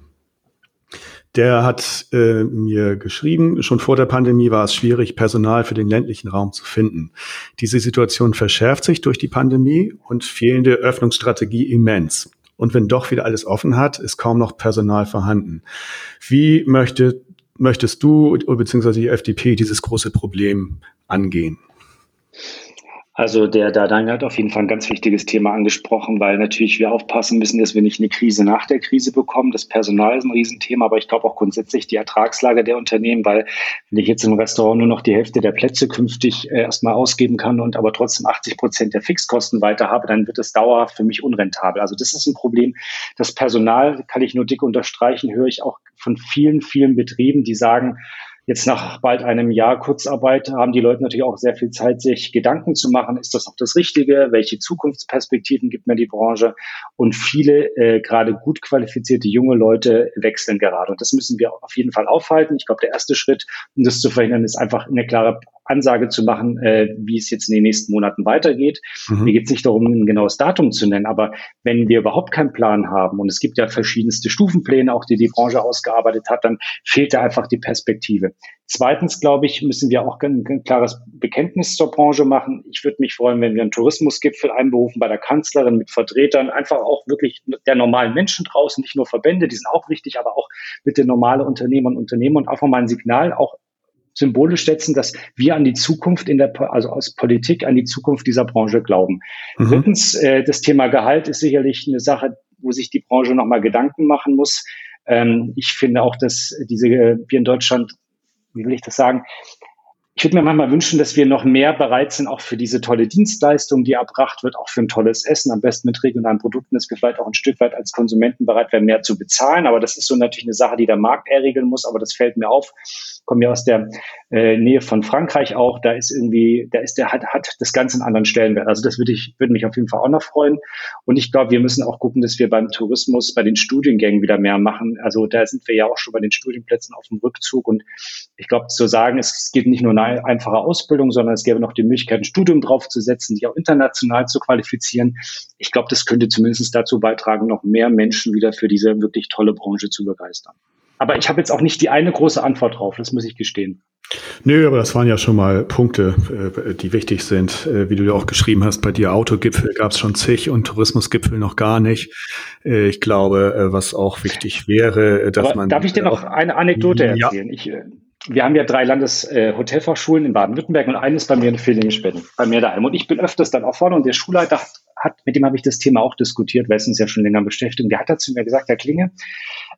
S2: der hat äh, mir geschrieben, schon vor der Pandemie war es schwierig, Personal für den ländlichen Raum zu finden. Diese Situation verschärft sich durch die Pandemie und fehlende Öffnungsstrategie immens. Und wenn doch wieder alles offen hat, ist kaum noch Personal vorhanden. Wie möchte, möchtest du bzw. die FDP dieses große Problem angehen?
S3: Also der, Daniel hat auf jeden Fall ein ganz wichtiges Thema angesprochen, weil natürlich wir aufpassen müssen, dass wir nicht eine Krise nach der Krise bekommen. Das Personal ist ein Riesenthema, aber ich glaube auch grundsätzlich die Ertragslage der Unternehmen, weil wenn ich jetzt im Restaurant nur noch die Hälfte der Plätze künftig äh, erstmal ausgeben kann und aber trotzdem 80 Prozent der Fixkosten weiter habe, dann wird es dauerhaft für mich unrentabel. Also das ist ein Problem. Das Personal kann ich nur dick unterstreichen, höre ich auch von vielen, vielen Betrieben, die sagen, Jetzt nach bald einem Jahr Kurzarbeit haben die Leute natürlich auch sehr viel Zeit, sich Gedanken zu machen, ist das auch das Richtige? Welche Zukunftsperspektiven gibt mir die Branche? Und viele, äh, gerade gut qualifizierte junge Leute wechseln gerade. Und das müssen wir auf jeden Fall aufhalten. Ich glaube, der erste Schritt, um das zu verhindern, ist einfach eine klare Ansage zu machen, äh, wie es jetzt in den nächsten Monaten weitergeht. Mhm. Mir geht es nicht darum, ein genaues Datum zu nennen, aber wenn wir überhaupt keinen Plan haben und es gibt ja verschiedenste Stufenpläne, auch die die Branche ausgearbeitet hat, dann fehlt da einfach die Perspektive. Zweitens, glaube ich, müssen wir auch ein, ein klares Bekenntnis zur Branche machen. Ich würde mich freuen, wenn wir einen Tourismusgipfel einberufen bei der Kanzlerin mit Vertretern, einfach auch wirklich der normalen Menschen draußen, nicht nur Verbände, die sind auch wichtig, aber auch mit den normalen Unternehmern und Unternehmern und einfach mal ein Signal auch symbolisch setzen, dass wir an die Zukunft in der, also aus Politik an die Zukunft dieser Branche glauben. Mhm. Drittens, äh, das Thema Gehalt ist sicherlich eine Sache, wo sich die Branche nochmal Gedanken machen muss. Ähm, ich finde auch, dass diese, wir in Deutschland, wie will ich das sagen, ich würde mir manchmal wünschen, dass wir noch mehr bereit sind, auch für diese tolle Dienstleistung, die erbracht wird, auch für ein tolles Essen, am besten mit regionalen Produkten, dass wir vielleicht auch ein Stück weit als Konsumenten bereit wären, mehr zu bezahlen. Aber das ist so natürlich eine Sache, die der Markt erregeln muss. Aber das fällt mir auf. Ich komme ja aus der äh, Nähe von Frankreich auch. Da ist irgendwie, da ist der hat, hat das Ganze einen anderen Stellenwert. Also das würde ich, würde mich auf jeden Fall auch noch freuen. Und ich glaube, wir müssen auch gucken, dass wir beim Tourismus, bei den Studiengängen wieder mehr machen. Also da sind wir ja auch schon bei den Studienplätzen auf dem Rückzug. Und ich glaube, zu sagen, es geht nicht nur eine einfache Ausbildung, sondern es gäbe noch die Möglichkeit, ein Studium draufzusetzen, sich auch international zu qualifizieren. Ich glaube, das könnte zumindest dazu beitragen, noch mehr Menschen wieder für diese wirklich tolle Branche zu begeistern. Aber ich habe jetzt auch nicht die eine große Antwort drauf, das muss ich gestehen.
S2: Nö, aber das waren ja schon mal Punkte, äh, die wichtig sind. Äh, wie du ja auch geschrieben hast, bei dir Autogipfel gab es schon zig und Tourismusgipfel noch gar nicht. Äh, ich glaube, was auch wichtig wäre, dass aber man.
S3: Darf ich dir noch eine Anekdote erzählen? Ja. Ich, wir haben ja drei Landeshotelfachschulen äh, in Baden-Württemberg und eines bei mir in Villingen-Spetten, bei mir daheim. Und ich bin öfters dann auch vorne und der Schulleiter hat hat, mit dem habe ich das Thema auch diskutiert, weil es uns ja schon länger beschäftigt. Der hat dazu mir gesagt, Herr Klinge,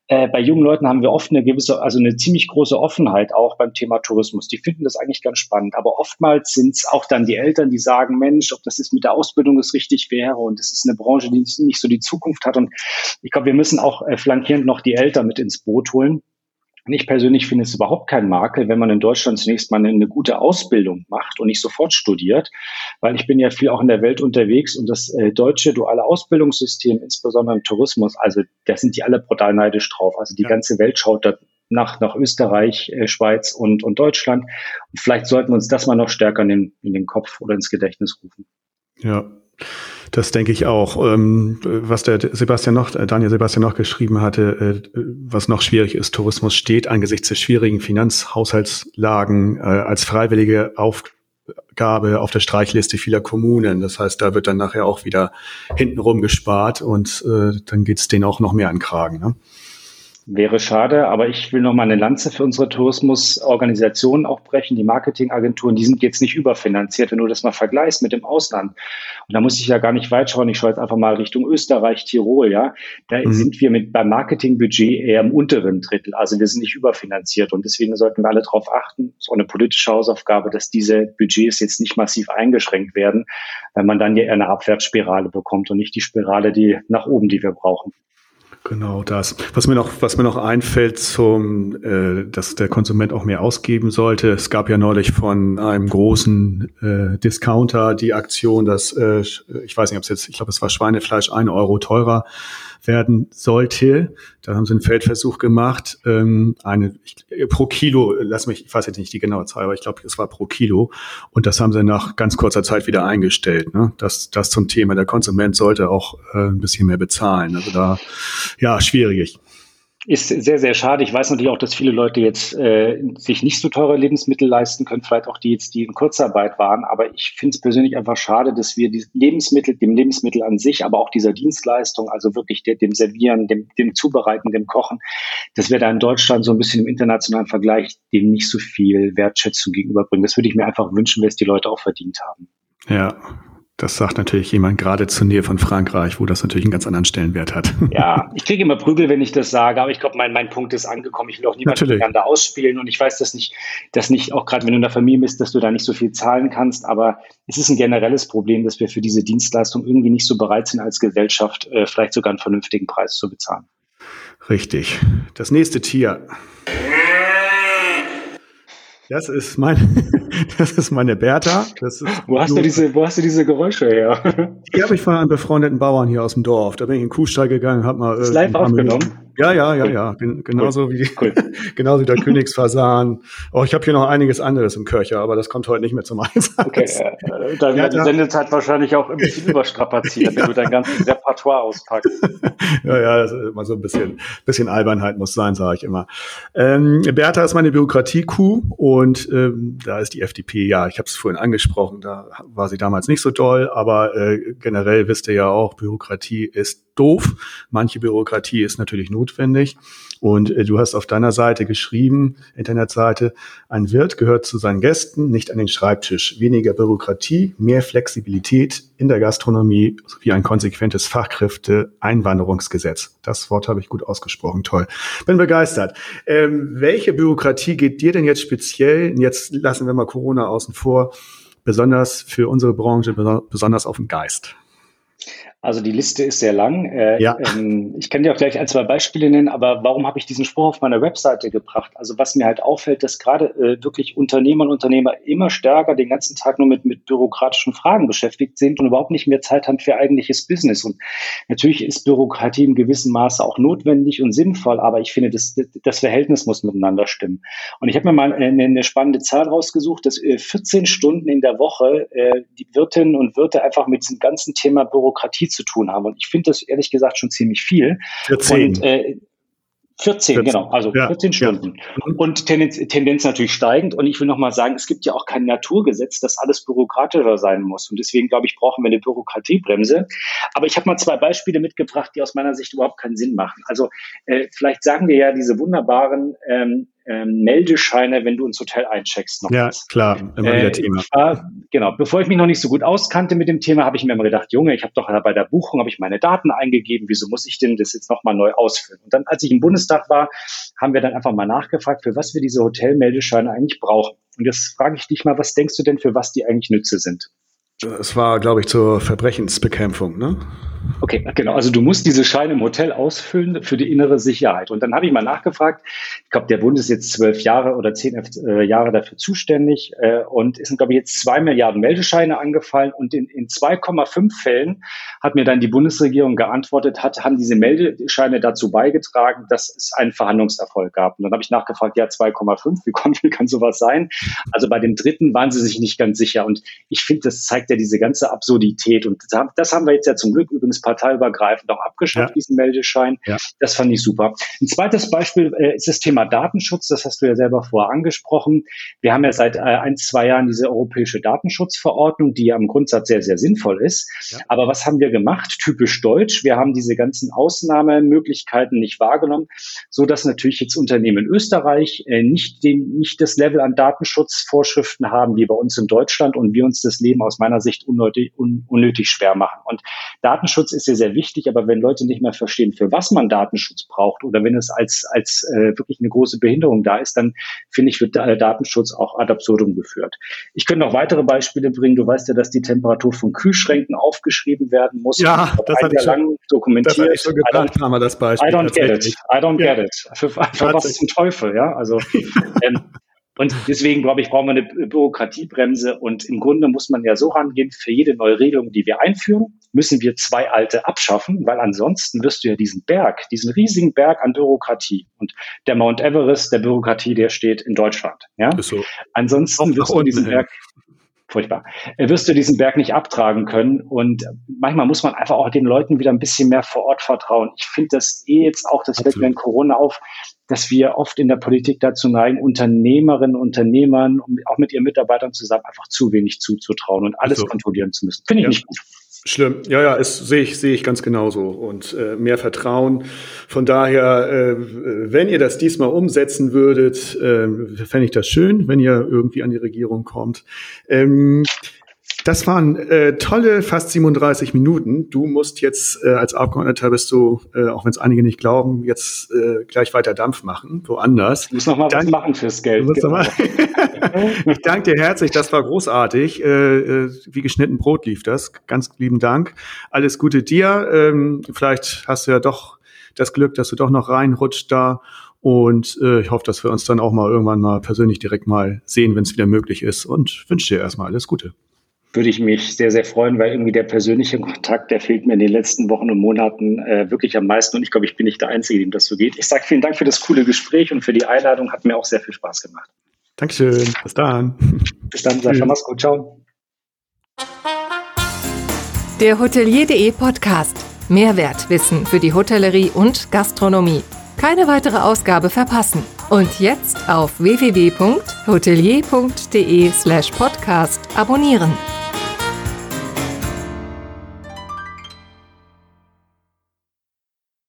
S3: äh, bei jungen Leuten haben wir oft eine gewisse, also eine ziemlich große Offenheit auch beim Thema Tourismus. Die finden das eigentlich ganz spannend. Aber oftmals sind es auch dann die Eltern, die sagen, Mensch, ob das jetzt mit der Ausbildung das richtig wäre und es ist eine Branche, die nicht so die Zukunft hat. Und ich glaube, wir müssen auch äh, flankierend noch die Eltern mit ins Boot holen ich persönlich finde es überhaupt kein Makel, wenn man in Deutschland zunächst mal eine, gute Ausbildung macht und nicht sofort studiert, weil ich bin ja viel auch in der Welt unterwegs und das äh, deutsche duale Ausbildungssystem, insbesondere im Tourismus, also da sind die alle brutal neidisch drauf. Also die ja. ganze Welt schaut da nach, nach Österreich, äh, Schweiz und, und Deutschland. Und vielleicht sollten wir uns das mal noch stärker in den, in den Kopf oder ins Gedächtnis rufen.
S2: Ja. Das denke ich auch. Ähm, was der Sebastian noch, äh, Daniel Sebastian noch geschrieben hatte, äh, was noch schwierig ist, Tourismus steht angesichts der schwierigen Finanzhaushaltslagen äh, als freiwillige Aufgabe auf der Streichliste vieler Kommunen. Das heißt, da wird dann nachher auch wieder hintenrum gespart und dann geht es denen auch noch mehr an Kragen. Ne?
S3: Wäre schade, aber ich will noch mal eine Lanze für unsere Tourismusorganisationen auch brechen. Die Marketingagenturen, die sind jetzt nicht überfinanziert, wenn du das mal vergleichst mit dem Ausland. Und da muss ich ja gar nicht weit schauen. Ich schaue jetzt einfach mal Richtung Österreich, Tirol, ja. Da mhm. sind wir mit beim Marketingbudget eher im unteren Drittel. Also wir sind nicht überfinanziert. Und deswegen sollten wir alle darauf achten, so eine politische Hausaufgabe, dass diese Budgets jetzt nicht massiv eingeschränkt werden, weil man dann ja eher eine Abwärtsspirale bekommt und nicht die Spirale, die nach oben, die wir brauchen.
S2: Genau das. Was mir noch, was mir noch einfällt, zum, äh, dass der Konsument auch mehr ausgeben sollte. Es gab ja neulich von einem großen äh, Discounter die Aktion, dass äh, ich weiß nicht, ob es jetzt, ich glaube, es war Schweinefleisch ein Euro teurer werden sollte. Da haben sie einen Feldversuch gemacht, ähm, eine ich, pro Kilo, lass mich, ich weiß jetzt nicht die genaue Zahl, aber ich glaube, es war pro Kilo. Und das haben sie nach ganz kurzer Zeit wieder eingestellt. Ne? Das, das zum Thema. Der Konsument sollte auch äh, ein bisschen mehr bezahlen. Also da, ja, schwierig
S3: ist sehr, sehr schade. Ich weiß natürlich auch, dass viele Leute jetzt äh, sich nicht so teure Lebensmittel leisten können, vielleicht auch die jetzt, die in Kurzarbeit waren. Aber ich finde es persönlich einfach schade, dass wir die Lebensmittel, dem Lebensmittel an sich, aber auch dieser Dienstleistung, also wirklich der, dem Servieren, dem, dem Zubereiten, dem Kochen, dass wir da in Deutschland so ein bisschen im internationalen Vergleich dem nicht so viel Wertschätzung gegenüberbringen. Das würde ich mir einfach wünschen, wenn es die Leute auch verdient haben.
S2: Ja, das sagt natürlich jemand gerade zur Nähe von Frankreich, wo das natürlich einen ganz anderen Stellenwert hat. [LAUGHS]
S3: Ja, ich kriege immer Prügel, wenn ich das sage, aber ich glaube, mein, mein Punkt ist angekommen. Ich will auch niemanden miteinander ausspielen und ich weiß, dass nicht, dass nicht, auch gerade wenn du in der Familie bist, dass du da nicht so viel zahlen kannst, aber es ist ein generelles Problem, dass wir für diese Dienstleistung irgendwie nicht so bereit sind, als Gesellschaft äh, vielleicht sogar einen vernünftigen Preis zu bezahlen.
S2: Richtig. Das nächste Tier. Das ist mein, [LAUGHS] das ist meine Bertha. Das ist
S3: wo hast du diese, wo hast du diese Geräusche her?
S2: Die habe ich von einem befreundeten Bauern hier aus dem Dorf. Da bin ich in den Kuhstall gegangen, habe mal.
S3: Ist live aufgenommen?
S2: Ja, ja, ja, ja. Genauso cool. wie cool. [LAUGHS] genauso wie der Königsfasan. Oh, ich habe hier noch einiges anderes im Köcher, aber das kommt heute nicht mehr zum Einsatz. Okay,
S3: äh, dann wird die Sendezeit wahrscheinlich auch ein bisschen [LAUGHS] überstrapaziert, wenn du dein ganzes Repertoire auspackst. [LAUGHS]
S2: ja, ja, das ist immer so ein bisschen, bisschen Albernheit muss sein, sage ich immer. Ähm, Bertha ist meine Bürokratie-Kuh und ähm, da ist die FDP, ja, ich habe es vorhin angesprochen, da war sie damals nicht so doll, aber äh, generell wisst ihr ja auch, Bürokratie ist doof. Manche Bürokratie ist natürlich notwendig. Und äh, du hast auf deiner Seite geschrieben, Internetseite, ein Wirt gehört zu seinen Gästen, nicht an den Schreibtisch. Weniger Bürokratie, mehr Flexibilität in der Gastronomie sowie ein konsequentes Fachkräfte-Einwanderungsgesetz. Das Wort habe ich gut ausgesprochen, toll. Bin begeistert. Ähm, welche Bürokratie geht dir denn jetzt speziell, jetzt lassen wir mal Corona außen vor, besonders für unsere Branche besonders auf den Geist?
S3: Also die Liste ist sehr lang. Äh, ja. Ähm, ich kann dir auch gleich ein, zwei Beispiele nennen, aber warum habe ich diesen Spruch auf meiner Webseite gebracht? Also was mir halt auffällt, dass gerade äh, wirklich Unternehmer und Unternehmer immer stärker den ganzen Tag nur mit, mit bürokratischen Fragen beschäftigt sind und überhaupt nicht mehr Zeit haben für eigentliches Business. Und natürlich ist Bürokratie in gewissem Maße auch notwendig und sinnvoll, aber ich finde, das, das Verhältnis muss miteinander stimmen. Und ich habe mir mal eine, eine, spannende Zahl rausgesucht, dass äh, 14 Stunden in der Woche äh, die Wirtinnen und Wirte einfach mit diesem ganzen Thema Bürokratie zu tun haben. Und ich finde das ehrlich gesagt schon ziemlich viel.
S2: 14. Und,
S3: äh, 14, 14, genau, also ja, 14 Stunden. Ja. Und Tendenz, Tendenz natürlich steigend. Und ich will nochmal sagen, es gibt ja auch kein Naturgesetz, dass alles bürokratischer sein muss. Und deswegen, glaube ich, brauchen wir eine Bürokratiebremse. Aber ich habe mal zwei Beispiele mitgebracht, die aus meiner Sicht überhaupt keinen Sinn machen. Also äh, vielleicht sagen wir ja diese wunderbaren ähm, ähm, Meldescheine, wenn du ins Hotel eincheckst.
S2: Noch ja, was. klar, immer wieder äh, Thema.
S3: War, genau, bevor ich mich noch nicht so gut auskannte mit dem Thema, habe ich mir immer gedacht, Junge, ich habe doch bei der Buchung habe ich meine Daten eingegeben, wieso muss ich denn das jetzt nochmal neu ausfüllen? Und dann, als ich im Bundestag war, haben wir dann einfach mal nachgefragt, für was wir diese Hotelmeldescheine eigentlich brauchen. Und jetzt frage ich dich mal, was denkst du denn, für was die eigentlich Nütze sind?
S2: Es war, glaube ich, zur Verbrechensbekämpfung, ne?
S3: Okay, genau. Also du musst diese Scheine im Hotel ausfüllen für die innere Sicherheit. Und dann habe ich mal nachgefragt. Ich glaube, der Bund ist jetzt zwölf Jahre oder zehn äh, Jahre dafür zuständig äh, und es sind, glaube ich, jetzt zwei Milliarden Meldescheine angefallen. Und in, in 2,5 Fällen hat mir dann die Bundesregierung geantwortet, hat, haben diese Meldescheine dazu beigetragen, dass es einen Verhandlungserfolg gab. Und dann habe ich nachgefragt, ja, 2,5, wie, [LAUGHS] kommt, wie kann sowas sein? Also bei dem dritten waren sie sich nicht ganz sicher. Und ich finde, das zeigt ja diese ganze Absurdität. Und das haben wir jetzt ja zum Glück übrigens übrigens parteiübergreifend auch abgeschafft, ja. diesen Meldeschein. Ja. Das fand ich super. Ein zweites Beispiel äh, ist das Thema Datenschutz. Das hast du ja selber vorher angesprochen. Wir haben ja seit äh, ein, zwei Jahren diese europäische Datenschutzverordnung, die ja im Grundsatz sehr, sehr sinnvoll ist. Ja. Aber was haben wir gemacht? Typisch deutsch. Wir haben diese ganzen Ausnahmemöglichkeiten nicht wahrgenommen, so dass natürlich jetzt Unternehmen in Österreich äh, nicht, den, nicht das Level an Datenschutzvorschriften haben wie bei uns in Deutschland und wir uns das Leben aus meiner Sicht unnötig, un, unnötig schwer machen. Und Datenschutz Datenschutz ist ja sehr wichtig, aber wenn Leute nicht mehr verstehen, für was man Datenschutz braucht oder wenn es als, als äh, wirklich eine große Behinderung da ist, dann finde ich, wird äh, Datenschutz auch ad absurdum geführt. Ich könnte noch weitere Beispiele bringen. Du weißt ja, dass die Temperatur von Kühlschränken aufgeschrieben werden muss.
S2: Ja, das habe ich
S3: lang dokumentiert. Das
S2: ich schon gedacht, haben wir das Beispiel.
S3: I don't get it. I don't get it. Für, für was zum Teufel, ja? Also [LAUGHS] ähm, und deswegen, glaube ich, brauchen wir eine Bürokratiebremse. Und im Grunde muss man ja so rangehen, für jede neue Regelung, die wir einführen, müssen wir zwei alte abschaffen, weil ansonsten wirst du ja diesen Berg, diesen riesigen Berg an Bürokratie. Und der Mount Everest der Bürokratie, der steht in Deutschland. Ja? So. Ansonsten wirst du diesen Berg furchtbar. Äh, wirst du diesen Berg nicht abtragen können. Und manchmal muss man einfach auch den Leuten wieder ein bisschen mehr vor Ort vertrauen. Ich finde das eh jetzt auch, das fällt mir in Corona auf, dass wir oft in der Politik dazu neigen, Unternehmerinnen, Unternehmern, auch mit ihren Mitarbeitern zusammen einfach zu wenig zuzutrauen und alles so. kontrollieren zu müssen. Finde ich ja. nicht gut.
S2: Schlimm. Ja, ja, es sehe ich, sehe ich ganz genauso. Und äh, mehr Vertrauen. Von daher, äh, wenn ihr das diesmal umsetzen würdet, äh, fände ich das schön, wenn ihr irgendwie an die Regierung kommt. Ähm, das waren äh, tolle fast 37 Minuten. Du musst jetzt äh, als Abgeordneter bist du, äh, auch wenn es einige nicht glauben, jetzt äh, gleich weiter Dampf machen, woanders.
S3: Du musst noch mal Dank, was machen fürs Geld. Genau. [LAUGHS]
S2: ich danke dir herzlich, das war großartig. Äh, äh, wie geschnitten Brot lief das. Ganz lieben Dank. Alles Gute dir. Ähm, vielleicht hast du ja doch das Glück, dass du doch noch reinrutscht da. Und äh, ich hoffe, dass wir uns dann auch mal irgendwann mal persönlich direkt mal sehen, wenn es wieder möglich ist. Und wünsche dir erstmal alles Gute
S3: würde ich mich sehr, sehr freuen, weil irgendwie der persönliche Kontakt, der fehlt mir in den letzten Wochen und Monaten äh, wirklich am meisten. Und ich glaube, ich bin nicht der Einzige, dem das so geht. Ich sage vielen Dank für das coole Gespräch und für die Einladung. Hat mir auch sehr viel Spaß gemacht.
S2: Dankeschön. Bis dann.
S3: Bis dann, Sascha. Mach's gut. Ciao.
S1: Der Hotelier.de Podcast. Mehrwertwissen für die Hotellerie und Gastronomie. Keine weitere Ausgabe verpassen. Und jetzt auf www.hotelier.de slash podcast abonnieren.